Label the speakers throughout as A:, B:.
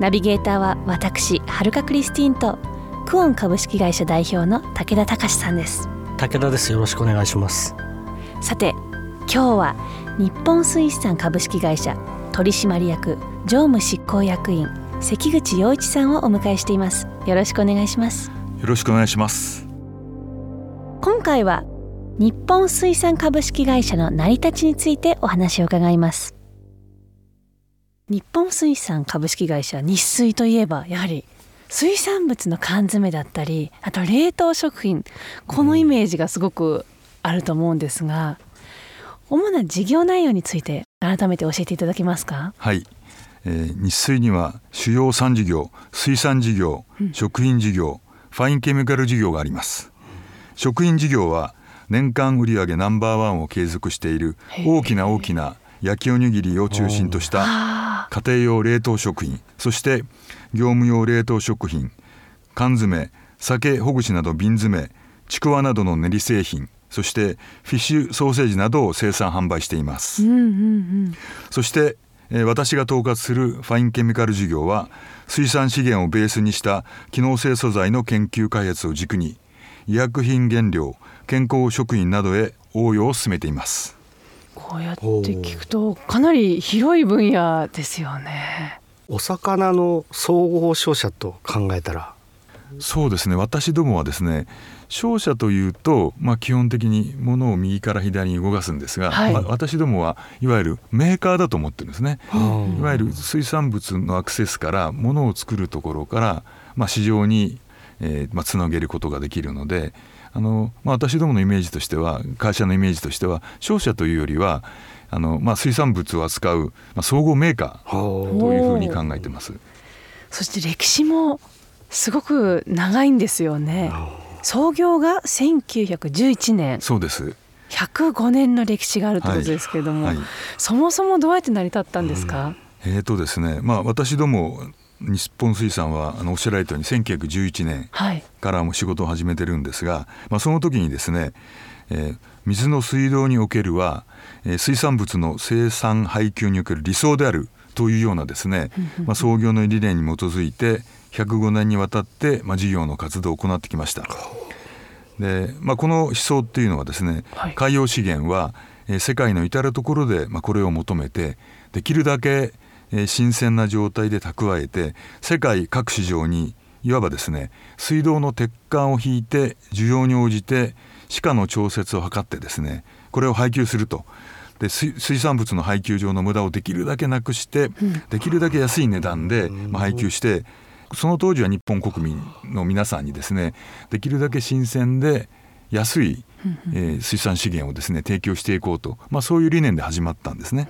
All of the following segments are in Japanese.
A: ナビゲーターは私はるかクリスティンとクオン株式会社代表の武田隆さんです。
B: 武田です。よろしくお願いします。
A: さて今日は日本水産株式会社取締役常務執行役員関口洋一さんをお迎えしています。よろしくお願いします。
C: よろしくお願いします。
A: 今回は日本水産株式会社の成り立ちについてお話を伺います日本水産株式会社日水といえばやはり水産物の缶詰だったりあと冷凍食品このイメージがすごくあると思うんですが主な事業内容について改めて教えていただけますか？
C: はい、えー、日水には主要3事業水産事業、食品事業ファインケミカル事業があります。食品事業は年間売上ナンバーワンを継続している大きな大きな焼きおにぎりを中心とした家庭用冷凍食品そして業務用冷凍食品缶詰酒ほぐしなど瓶詰ちくわなどの練り製品そしてフィッシュソーセージなどを生産販売しています、
A: うんうんうん。
C: そしてえー私が統括するファインケミカル事業は水産資源をベースにした機能性素材の研究開発を軸に医薬品原料健康食品などへ応用を進めています
A: こうやって聞くとかなり広い分野ですよね。
B: お魚の総合商社と考えたら。
C: そうですね。私どもはですね商社というと、まあ、基本的に物を右から左に動かすんですが、
A: はい。
C: まあ私どもはいわゆるメーカーだと思ってるんですね。
B: うん
C: いわゆる水産物のアクセスから物を作るところから、まあ、市場に、えーまあ、つなげることができるのであの、まあ、私どものイメージとしては会社のイメージとしては商社というよりはあの、まあ、水産物を扱う、まあ、総合メーカー
B: は
C: というふうに考えてます。
A: そして歴史もすごく長いんですよね。創業が1911年。
C: そうです。
A: 105年の歴史があるということですけれども、
C: はい。
A: そもそもどうやって成り立ったんですか、
C: えーとですねまあ、私ども日本水産はあのおっしゃられたように1911年
A: はい。
C: からも仕事を始めてるんですが、まあ、その時にですね、えー水の水道におけるは、えー水産物の生産配給における理想であるというようなですね、まあ、創業の理念に基づいて105年にわたって、まあ、事業の活動を行ってきました。でまあ、この思想っていうのはですね、
A: はい。
C: 海洋資源は、えー世界の至る所で、まあ、これを求めてできるだけ、えー新鮮な状態で蓄えて世界各市場にいわばですね水道の鉄管を引いて需要に応じて歯科の調節を図ってですねこれを配給すると。で水水産物の配給上の無駄をできるだけなくして、できるだけ安い値段で、まあ、配給してその当時は日本国民の皆さんにですねできるだけ新鮮で安い、えー水産資源をですね提供していこうと、まあ、そういう理念で始まったんですね。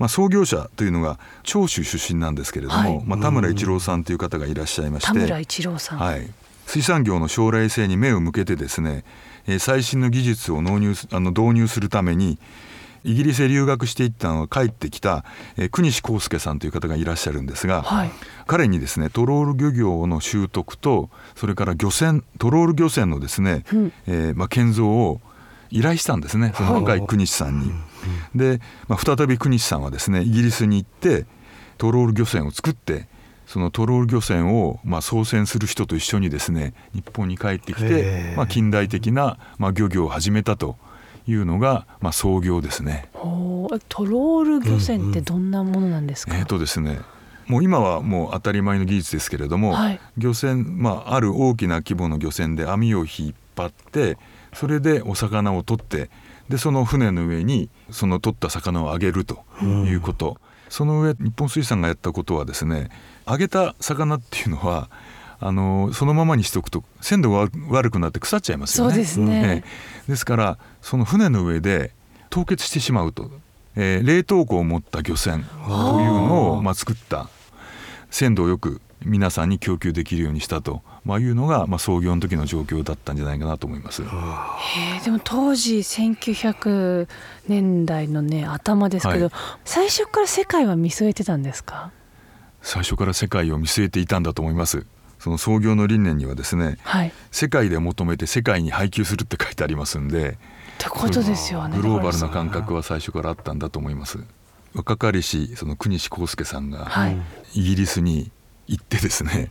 C: まあ、創業者というのが長州出身なんですけれども、
A: はい。
C: まあ、田村一郎さんという方がいらっしゃいまして
A: 田村一郎さん、
C: はい、水産業の将来性に目を向けてですね、えー最新の技術を納入すあの導入するためにイギリスへ留学していったのが帰ってきた、えー国西康介さんという方がいらっしゃるんですが、
A: はい。
C: 彼にですねトロール漁業の習得とそれから漁船トロール漁船のですね、
A: うん。
C: えーまあ、建造を依頼したんですねその若い。国西さんに。で、まあ、再び国西さんはですねイギリスに行ってトロール漁船を作ってそのトロール漁船をまあ操船する人と一緒にですね日本に帰ってき
B: へ
C: て
B: え、
C: まあ、近代的なまあ漁業を始めたというのがまあ創業ですね。
A: ほうえトロール漁船ってどんなものなんですか、
C: えーとですねもう今はもう当たり前の技術ですけれども、
A: はい。
C: 漁船、まあ、ある大きな規模の漁船で網を引っ張ってそれでお魚を取ってでその船の上にその取った魚をあげるということ、その上日本水産がやったことはですね揚げた魚っていうのはあのそのままにしておくと鮮度が悪くなって腐っちゃいますよね。
A: そうですね。
C: ええ。ですからその船の上で凍結してしまうと、えー冷凍庫を持った漁船というのをまあ作った鮮度をよく皆さんに供給できるようにしたと、まあ、いうのが、まあ、創業の時の状況だったんじゃないかなと思います。
A: へえでも当時1900年代のね頭ですけど、
C: はい。
A: 最初から世界は見据えてたんですか？
C: 最初から世界を見据えていたんだと思います。その創業の理念にはですね
A: はい。
C: 世界で求めて世界に配給するって書いてありますんで
A: ってことですよね
C: グローバルな感覚は最初からあったんだと思います。若かりしその国西康介さんが
A: はい。
C: イギリスに行ってですね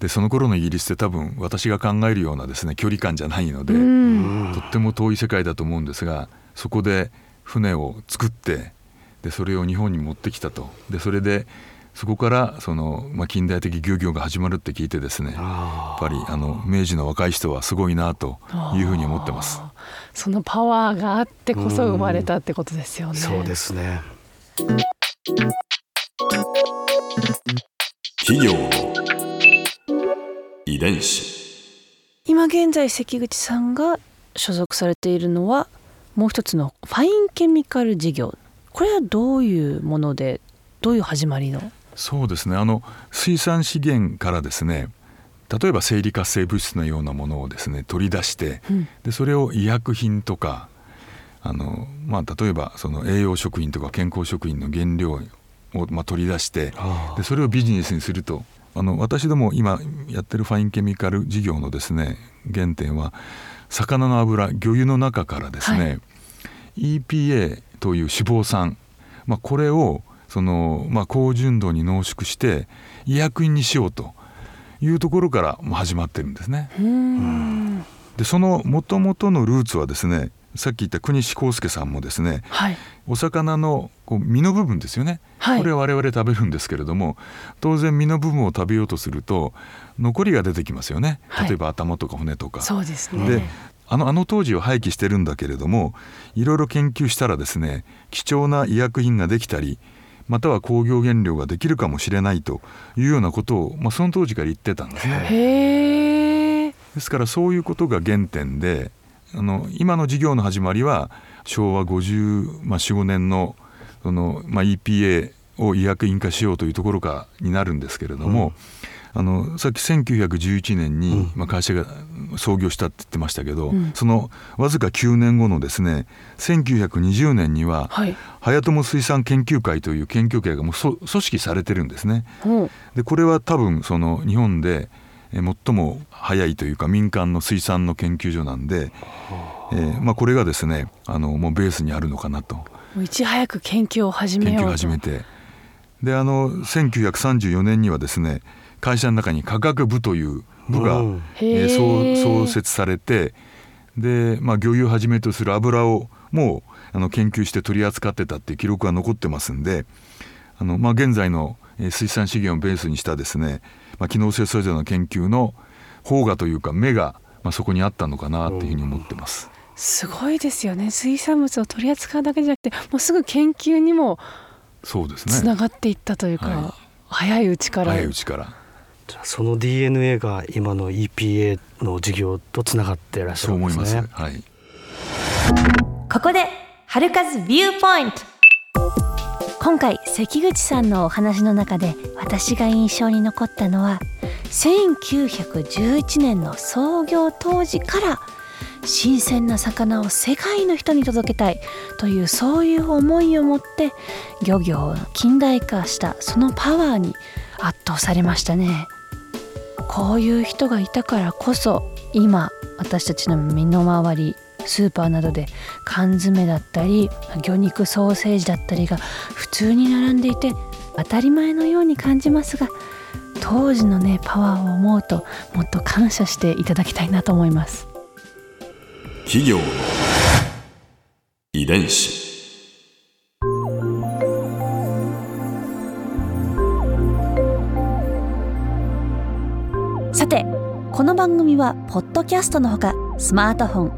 C: でその頃のイギリスって多分私が考えるようなですね距離感じゃないので、
A: うん。
C: とっても遠い世界だと思うんですがそこで船を作ってでそれを日本に持ってきたと。でそれでそこからその、まあ、近代的漁業が始まるって聞いてですねやっ
B: あ
C: ぱりあの明治の若い人はすごいなというふうに思ってます。
A: そのパワーがあってこそ生まれたってことですよね。
B: ーそうですね
D: 企業の遺伝子。
A: 今現在関口さんが所属されているのはもう一つのファインケミカル事業。これはどういうものでどういう始まりの？
C: そうですね。あの水産資源からですね例えば生理活性物質のようなものをですね取り出して
A: うん。
C: でそれを医薬品とかあの、まあ、例えばその栄養食品とか健康食品の原料を、まあ、取り出して
B: あ
C: でそれをビジネスにすると。あの私ども今やってるファインケミカル事業のですね原点は魚の油魚油の中からですね、EPA という脂肪酸、まあ、これをその、まあ、高純度に濃縮して医薬品にしようというところからまあ始まってるんですね。でその元々のルーツはですねさっき言った国西康介さんもですね
A: はい。
C: お魚のこう身の部分ですよね、
A: はい。
C: これは我々食べるんですけれども当然身の部分を食べようとすると残りが出てきますよね。
A: はい。
C: 例えば頭とか骨とか。
A: そうですね。
C: であのあの当時は廃棄してるんだけれどもいろいろ研究したらですね貴重な医薬品ができたりまたは工業原料ができるかもしれないというようなことを、まあ、その当時から言ってたんですね。ですからそういうことが原点であの今の事業の始まりは昭和50、まあ、45年のその、まあ、EPA を医薬品化しようというところからになるんですけれども、あのさっき1911年に、まあ、会社が創業したって言ってましたけど、
A: うん。
C: そのわずか9年後のですね1920年には、
A: はい。
C: 早友水産研究会という研究会がもうそ組織されてるんですね。でこれは多分その日本でえー最も早いというか民間の水産の研究所なんで、えーまあ、これがですねあのもうベースにあるのかなと。
A: もういち早く研究を始め
C: 研究を
A: ようと。
C: 始めて。であの1934年にはですね会社の中に科学部という部が、
B: うん。
A: へ
C: えー
A: ー。
C: 創創設されてで、まあ、漁油をはじめとする油をもうあの研究して取り扱ってたっていう記録が残ってますんであの、まあ、現在のえー水産資源をベースにしたですね、まあ、機能性それぞれの研究の方がというか目が、まあ、そこにあったのかなっていうふうに思ってます。
A: すごいですよね。水産物を取り扱うだけじゃなくてもうすぐ研究にも
C: そうです
A: つ
C: ね
A: ながっていったというか、
C: はい。
A: 早いうちから。
C: 早いうちから。
B: じゃあその DNA が今の EPA の事業とつながっていらっしゃ
C: そう思います。
B: るんですね。
C: はい。
A: ここで春風ビューポイント今回関口さんのお話の中で私が印象に残ったのは1911年の創業当時から新鮮な魚を世界の人に届けたいというそういう思いを持って漁業を近代化したそのパワーに圧倒されましたね。こういう人がいたからこそ今私たちの身の回りスーパーなどで缶詰だったり魚肉ソーセージだったりが普通に並んでいて当たり前のように感じますが当時のねパワーを思うともっと感謝していただきたいなと思います。
D: 企業の遺伝子。
A: さてこの番組はポッドキャストのほかスマートフォン